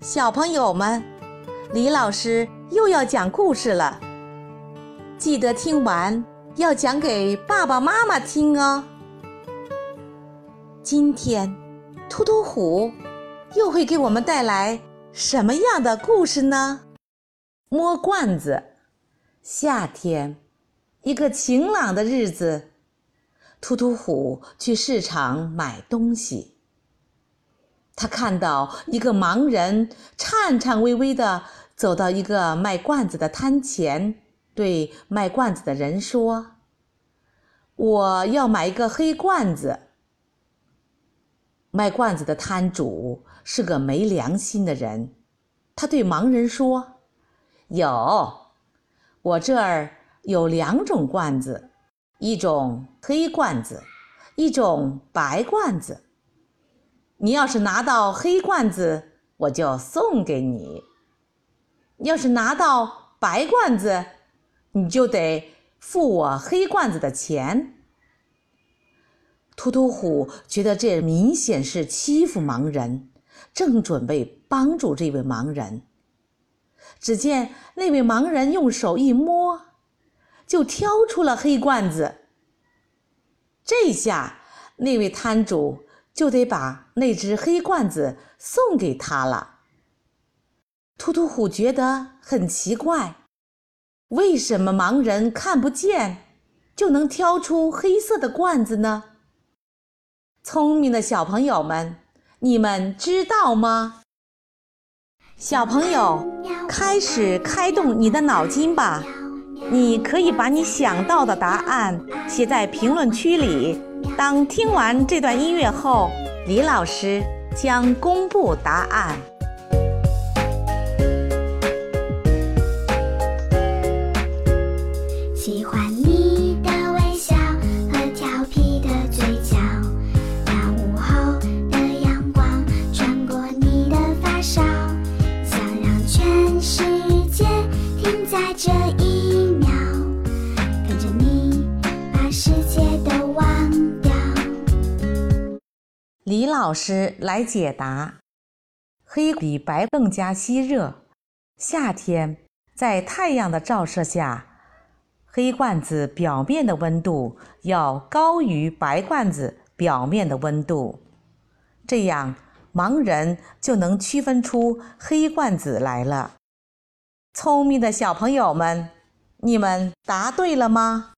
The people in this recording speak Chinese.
小朋友们，李老师又要讲故事了，记得听完要讲给爸爸妈妈听哦。今天，突突虎又会给我们带来什么样的故事呢？摸罐子。夏天，一个晴朗的日子，突突虎去市场买东西。他看到一个盲人颤颤巍巍地走到一个卖罐子的摊前，对卖罐子的人说：“我要买一个黑罐子。”卖罐子的摊主是个没良心的人，他对盲人说：“有，我这儿有两种罐子，一种黑罐子，一种白罐子。”你要是拿到黑罐子，我就送给你；要是拿到白罐子，你就得付我黑罐子的钱。秃秃虎觉得这明显是欺负盲人，正准备帮助这位盲人，只见那位盲人用手一摸，就挑出了黑罐子。这下那位摊主。就得把那只黑罐子送给他了。突突虎觉得很奇怪，为什么盲人看不见就能挑出黑色的罐子呢？聪明的小朋友们，你们知道吗？小朋友，开始开动你的脑筋吧！你可以把你想到的答案写在评论区里。当听完这段音乐后，李老师将公布答案。喜欢你的微笑和调皮的嘴角，那午后的阳光穿过你的发梢，想让全世界停在这一秒，跟着你李老师来解答：黑比白更加吸热。夏天在太阳的照射下，黑罐子表面的温度要高于白罐子表面的温度，这样盲人就能区分出黑罐子来了。聪明的小朋友们，你们答对了吗？